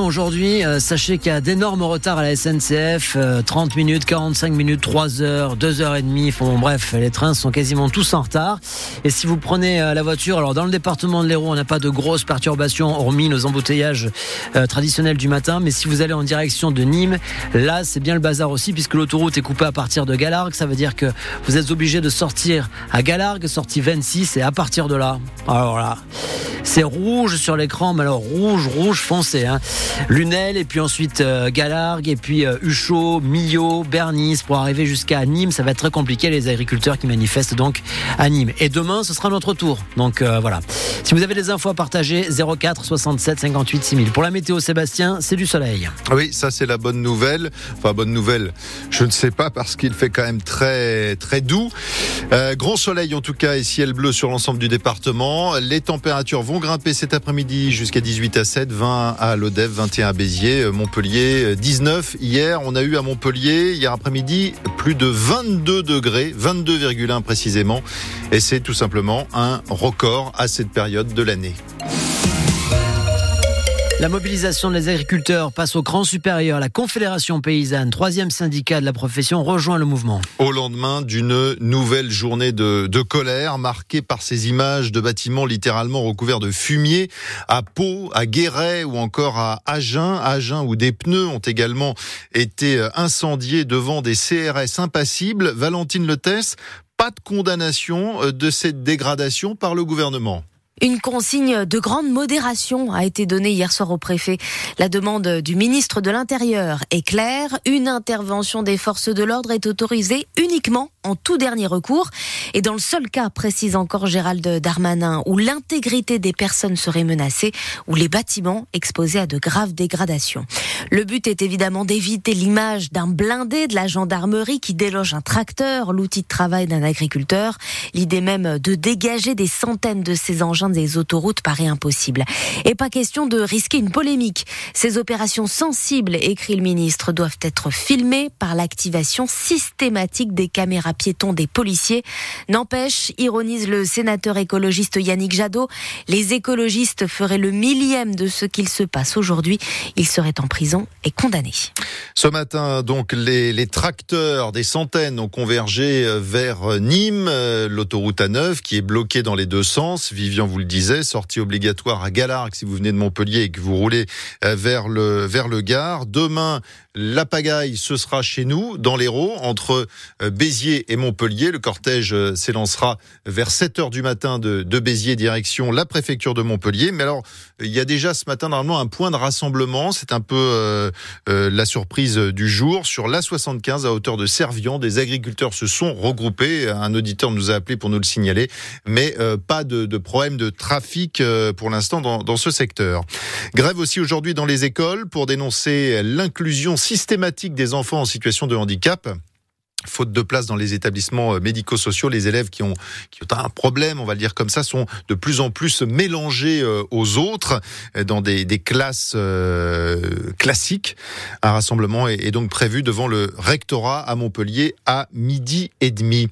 aujourd'hui. Euh, sachez qu'il y a d'énormes retards à la SNCF. 30 minutes, 45 minutes, 3 heures, 2 heures et demie. Bref, les trains sont quasiment tous en retard. Et si vous prenez la voiture, alors dans le département de l'Hérault, on n'a pas de grosses perturbations hormis nos embouteillages traditionnels du matin. Mais si vous allez en direction de Nîmes, là c'est bien le bazar aussi puisque l'autoroute est coupée à partir de Galargue. Ça veut dire que vous êtes obligé de sortir à Galargue, sortie 26 et à partir de là, alors là, c'est rouge sur l'écran, mais alors rouge, rouge foncé. Hein. Lunel, et puis ensuite euh, Galargue, et puis euh, Huchot, Millau, Bernice, pour arriver jusqu'à Nîmes. Ça va être très compliqué, les agriculteurs qui manifestent donc à Nîmes. Et demain, ce sera notre tour. Donc euh, voilà. Si vous avez des infos à partager, 04 67 58 6000. Pour la météo, Sébastien, c'est du soleil. Oui, ça c'est la bonne nouvelle. Enfin, bonne nouvelle, je ne sais pas, parce qu'il fait quand même très, très doux. Grand soleil en tout cas et ciel bleu sur l'ensemble du département. Les températures vont grimper cet après-midi jusqu'à 18 à 7, 20 à Lodève, 21 à Béziers, euh, Montpellier 19. Euh, Hier, on a eu à Montpellier, hier après-midi, plus de 22 degrés, 22,1 précisément. Et c'est tout simplement un record à cette période de l'année. La mobilisation des agriculteurs passe au cran supérieur. La Confédération paysanne, troisième syndicat de la profession, rejoint le mouvement. Au lendemain d'une nouvelle journée de, colère marquée par ces images de bâtiments littéralement recouverts de fumier à Pau, à Guéret ou encore à Agen. Agen où des pneus ont également été incendiés devant des CRS impassibles. Valentine Letesse, pas de condamnation de cette dégradation par le gouvernement. Une consigne de grande modération a été donnée hier soir au préfet. La demande du ministre de l'Intérieur est claire. Une intervention des forces de l'ordre est autorisée uniquement en tout dernier recours. Et dans le seul cas, précise encore Gérald Darmanin, où l'intégrité des personnes serait menacée, ou les bâtiments exposés à de graves dégradations. Le but est évidemment d'éviter l'image d'un blindé de la gendarmerie qui déloge un tracteur, l'outil de travail d'un agriculteur. L'idée même de dégager des centaines de ces engins des autoroutes paraît impossible. Et pas question de risquer une polémique. Ces opérations sensibles, écrit le ministre, doivent être filmées par l'activation systématique des caméras piétons des policiers. N'empêche, ironise le sénateur écologiste Yannick Jadot, les écologistes feraient le millième de ce qu'il se passe aujourd'hui. Ils seraient en prison et condamnés. Ce matin, donc, les, tracteurs, des centaines, ont convergé vers Nîmes, euh, l'autoroute A9 qui est bloquée dans les deux sens. Vivian vous le disait, sortie obligatoire à Galargue si vous venez de Montpellier et que vous roulez euh, vers le, vers le Gard. Demain, la pagaille, ce sera chez nous, dans l'Hérault, entre euh, Béziers et Montpellier. Le cortège euh, s'élancera vers 7 heures du matin de, Béziers, direction la préfecture de Montpellier. Mais alors, il y a déjà ce matin, normalement, un point de rassemblement. C'est un peu euh, euh, la surprise du jour. Sur l'A75, à hauteur de Servian, des agriculteurs se sont regroupés. Un auditeur nous a appelé pour nous le signaler. Mais euh, pas de, de, problème de trafic pour l'instant dans, dans ce secteur. Grève aussi aujourd'hui dans les écoles pour dénoncer l'inclusion systématique des enfants en situation de handicap faute de place dans les établissements euh, médico-sociaux, les élèves qui ont, qui ont un problème, on va le dire comme ça, sont de plus en plus mélangés euh, aux autres euh, dans des, des classes classiques. Un rassemblement est, donc prévu devant le rectorat à Montpellier à midi et demi.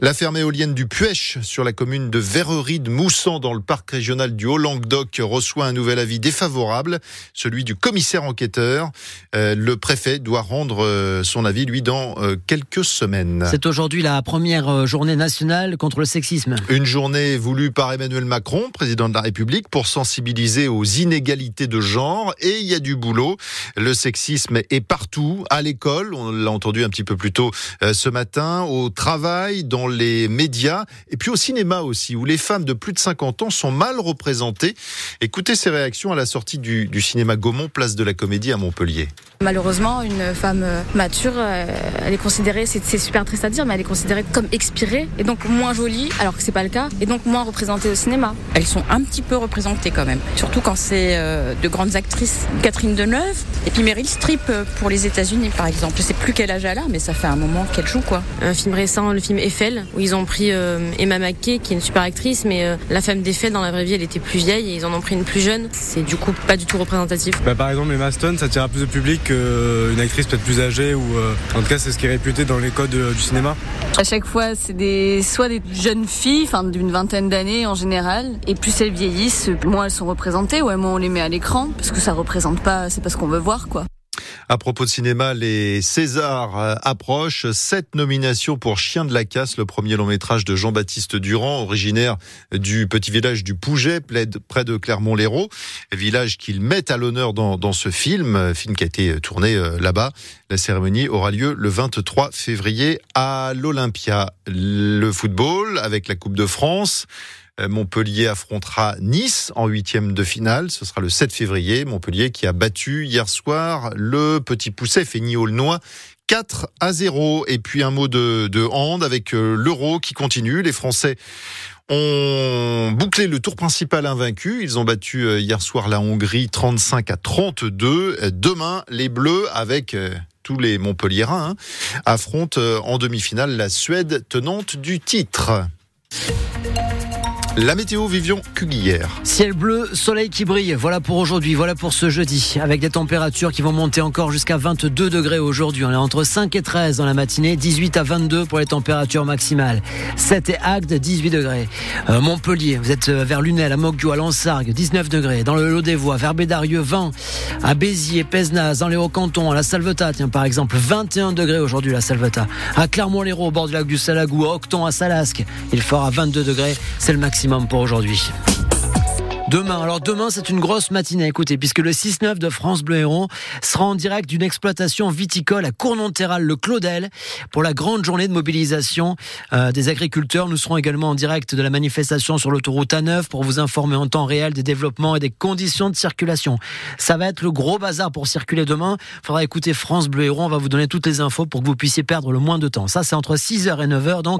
La ferme éolienne du Puech sur la commune de Verrerie de Moussan dans le parc régional du Haut-Languedoc reçoit un nouvel avis défavorable, celui du commissaire enquêteur. le préfet doit rendre son avis, lui, dans quelques semaine. C'est aujourd'hui la première euh, journée nationale contre le sexisme. Une journée voulue par Emmanuel Macron, président de la République, pour sensibiliser aux inégalités de genre. Et il y a du boulot. Le sexisme est partout, à l'école, on l'a entendu un petit peu plus tôt euh, ce matin, au travail, dans les médias, et puis au cinéma aussi, où les femmes de plus de 50 ans sont mal représentées. Écoutez ces réactions à la sortie du, du cinéma Gaumont, place de la Comédie à Montpellier. Malheureusement, une femme mature, euh, elle est considérée, c'est super triste à dire, mais elle est considérée comme expirée et donc moins jolie, alors que c'est pas le cas, et donc moins représentée au cinéma. Elles sont un petit peu représentées quand même, surtout quand c'est euh, de grandes actrices. Catherine Deneuve et puis Meryl Streep euh, pour les États-Unis par exemple. Je sais plus quel âge elle a, mais ça fait un moment qu'elle joue quoi. Un film récent, le film Eiffel, où ils ont pris Emma McKay, qui est une super actrice, mais la femme d'Eiffel dans la vraie vie, elle était plus vieille et ils en ont pris une plus jeune. C'est du coup pas du tout représentatif. Bah, par exemple, Emma Stone, ça tire plus de public qu'une actrice peut-être plus âgée ou en tout cas c'est ce qui est réputé dans les cinéma À chaque fois, c'est des soit des jeunes filles, enfin d'une vingtaine d'années en général, et plus elles vieillissent, moins elles sont représentées, ouais, moins on les met à l'écran, parce que ça représente pas, c'est pas ce qu'on veut voir, quoi. À propos de cinéma, les Césars euh, approchent. Sept nominations pour Chien de la Casse, le premier long métrage de Jean-Baptiste Durand, originaire du petit village du Pouget, près de Clermont-Lérault. Village qu'il met à l'honneur dans, dans, ce film, film qui a été tourné euh, là-bas. La cérémonie aura lieu le 23 février à l'Olympia. Le football avec la Coupe de France. Euh, Montpellier affrontera Nice en huitième de finale. Ce sera le 7 février. Montpellier qui a battu hier soir le Petit Pousset Fény-Aulnois 4 à 0. Et puis un mot de, de hand avec euh, l'Euro qui continue. Les Français ont bouclé le tour principal invaincu. Ils ont battu euh, hier soir la Hongrie 35 à 32. Demain, les Bleus avec tous les Montpelliérains hein, affrontent en demi-finale la Suède tenante du titre. La météo Vivion Cuguière. Ciel bleu, soleil qui brille. Voilà pour aujourd'hui, voilà pour ce jeudi. Avec des températures qui vont monter encore jusqu'à 22 degrés aujourd'hui. On est entre 5 et 13 dans la matinée, 18 à 22 pour les températures maximales. 7 et Agde, 18 degrés. Euh, Montpellier, vous êtes euh, vers Lunel, à Moguio, à Lansargues, 19 degrés. Dans le Lot des Voies, vers Bédarieux, 20. À Béziers, Pézenas, dans les Hauts-Cantons, à la Salvetat, tiens, par exemple, 21 degrés aujourd'hui, la Salvetat. À Clermont-Lérault, au bord du lac du Salagou, à Octon, à Salasque, il fera 22 degrés. C'est le maximum pour aujourd'hui. Demain, alors demain c'est une grosse matinée, écoutez, puisque le 6-9 de France Bleu Héron sera en direct d'une exploitation viticole à Cournonterral, le Claudel, pour la grande journée de mobilisation euh, des agriculteurs. Nous serons également en direct de la manifestation sur l'autoroute A9 pour vous informer en temps réel des développements et des conditions de circulation. Ça va être le gros bazar pour circuler demain. Faudra écouter France Bleu Héron, on va vous donner toutes les infos pour que vous puissiez perdre le moins de temps. Ça c'est entre 6h et 9h donc.